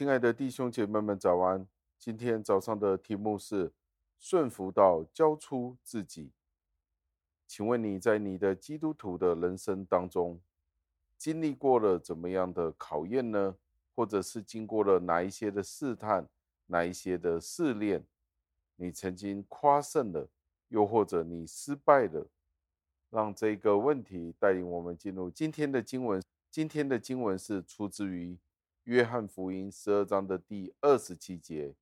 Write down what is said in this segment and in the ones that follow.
亲爱的弟兄姐妹们，早安！今天早上的题目是顺服到交出自己。请问你在你的基督徒的人生当中，经历过了怎么样的考验呢？或者是经过了哪一些的试探，哪一些的试炼？你曾经夸胜了，又或者你失败了？让这个问题带领我们进入今天的经文。今天的经文是出自于。约翰福音十二章的第二十七节，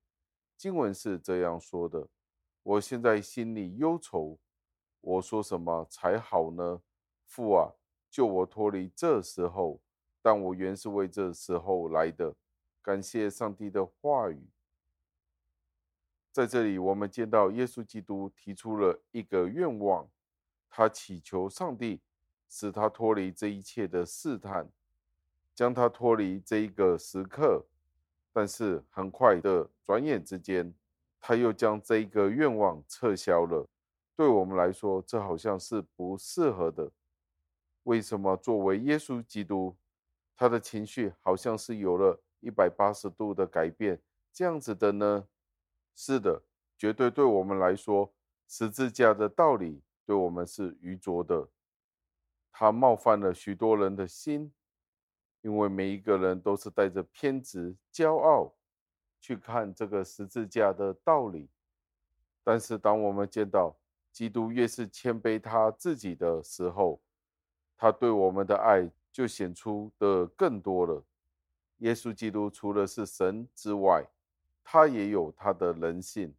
经文是这样说的：“我现在心里忧愁，我说什么才好呢？父啊，救我脱离这时候！但我原是为这时候来的。感谢上帝的话语。在这里，我们见到耶稣基督提出了一个愿望，他祈求上帝使他脱离这一切的试探。”将他脱离这一个时刻，但是很快的转眼之间，他又将这一个愿望撤销了。对我们来说，这好像是不适合的。为什么作为耶稣基督，他的情绪好像是有了一百八十度的改变，这样子的呢？是的，绝对对我们来说，十字架的道理对我们是愚拙的，他冒犯了许多人的心。因为每一个人都是带着偏执、骄傲去看这个十字架的道理，但是当我们见到基督越是谦卑他自己的时候，他对我们的爱就显出的更多了。耶稣基督除了是神之外，他也有他的人性，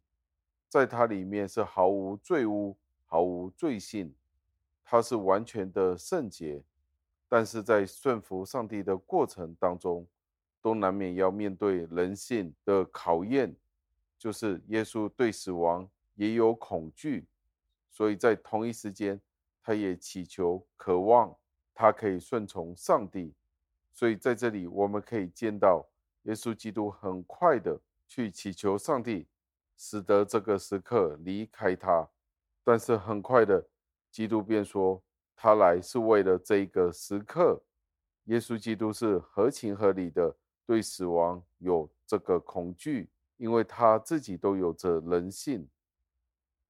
在他里面是毫无罪污、毫无罪性，他是完全的圣洁。但是在顺服上帝的过程当中，都难免要面对人性的考验，就是耶稣对死亡也有恐惧，所以在同一时间，他也祈求、渴望他可以顺从上帝。所以在这里，我们可以见到耶稣基督很快的去祈求上帝，使得这个时刻离开他，但是很快的，基督便说。他来是为了这一个时刻，耶稣基督是合情合理的对死亡有这个恐惧，因为他自己都有着人性。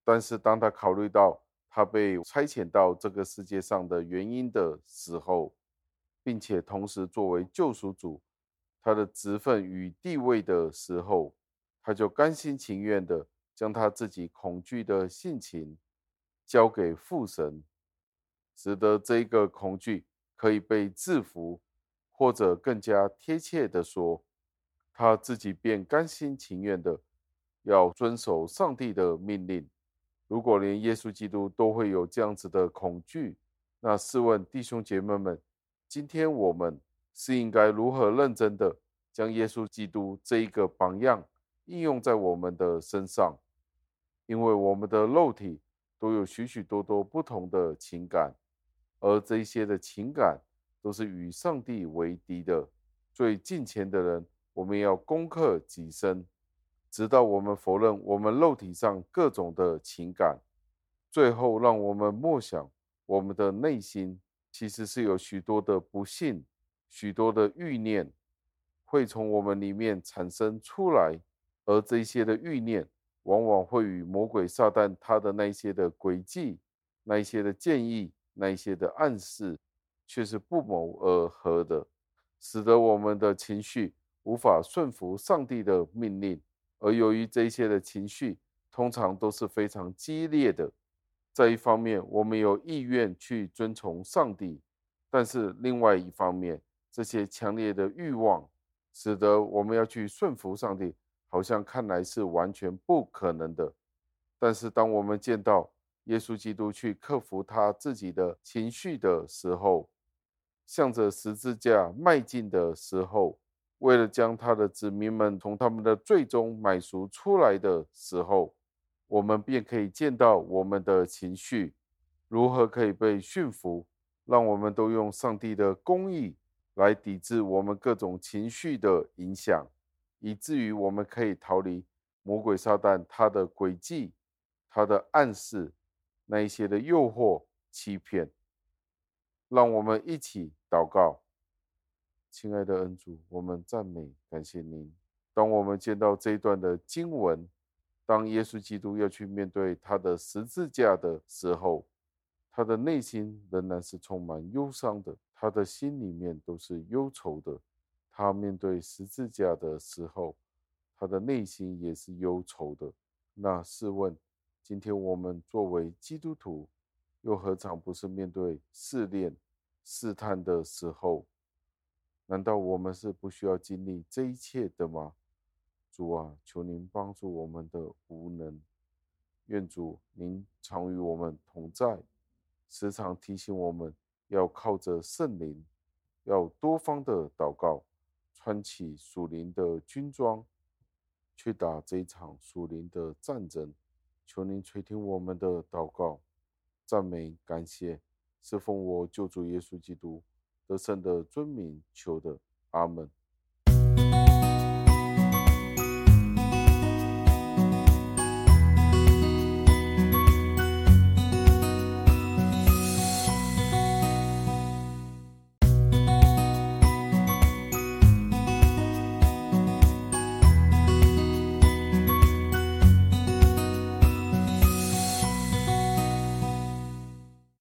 但是当他考虑到他被差遣到这个世界上的原因的时候，并且同时作为救赎主，他的职分与地位的时候，他就甘心情愿的将他自己恐惧的性情交给父神。使得这个恐惧可以被制服，或者更加贴切的说，他自己便甘心情愿的要遵守上帝的命令。如果连耶稣基督都会有这样子的恐惧，那试问弟兄姐妹们，今天我们是应该如何认真的将耶稣基督这一个榜样应用在我们的身上？因为我们的肉体都有许许多多不同的情感。而这些的情感都是与上帝为敌的。最近前的人，我们要攻克己身，直到我们否认我们肉体上各种的情感。最后，让我们默想，我们的内心其实是有许多的不幸，许多的欲念会从我们里面产生出来，而这些的欲念往往会与魔鬼撒旦他的那些的诡计、那一些的建议。那一些的暗示却是不谋而合的，使得我们的情绪无法顺服上帝的命令。而由于这些的情绪通常都是非常激烈的，在一方面我们有意愿去遵从上帝，但是另外一方面，这些强烈的欲望使得我们要去顺服上帝，好像看来是完全不可能的。但是当我们见到，耶稣基督去克服他自己的情绪的时候，向着十字架迈进的时候，为了将他的子民们从他们的罪中买赎出来的时候，我们便可以见到我们的情绪如何可以被驯服，让我们都用上帝的公义来抵制我们各种情绪的影响，以至于我们可以逃离魔鬼撒旦他的诡计、他的暗示。那一些的诱惑、欺骗，让我们一起祷告。亲爱的恩主，我们赞美、感谢您。当我们见到这一段的经文，当耶稣基督要去面对他的十字架的时候，他的内心仍然是充满忧伤的，他的心里面都是忧愁的。他面对十字架的时候，他的内心也是忧愁的。那试问，今天我们作为基督徒，又何尝不是面对试炼、试探的时候？难道我们是不需要经历这一切的吗？主啊，求您帮助我们的无能。愿主您常与我们同在，时常提醒我们要靠着圣灵，要多方的祷告，穿起属灵的军装，去打这场属灵的战争。求您垂听我们的祷告，赞美感谢，侍奉我救主耶稣基督得胜的尊名求的，阿门。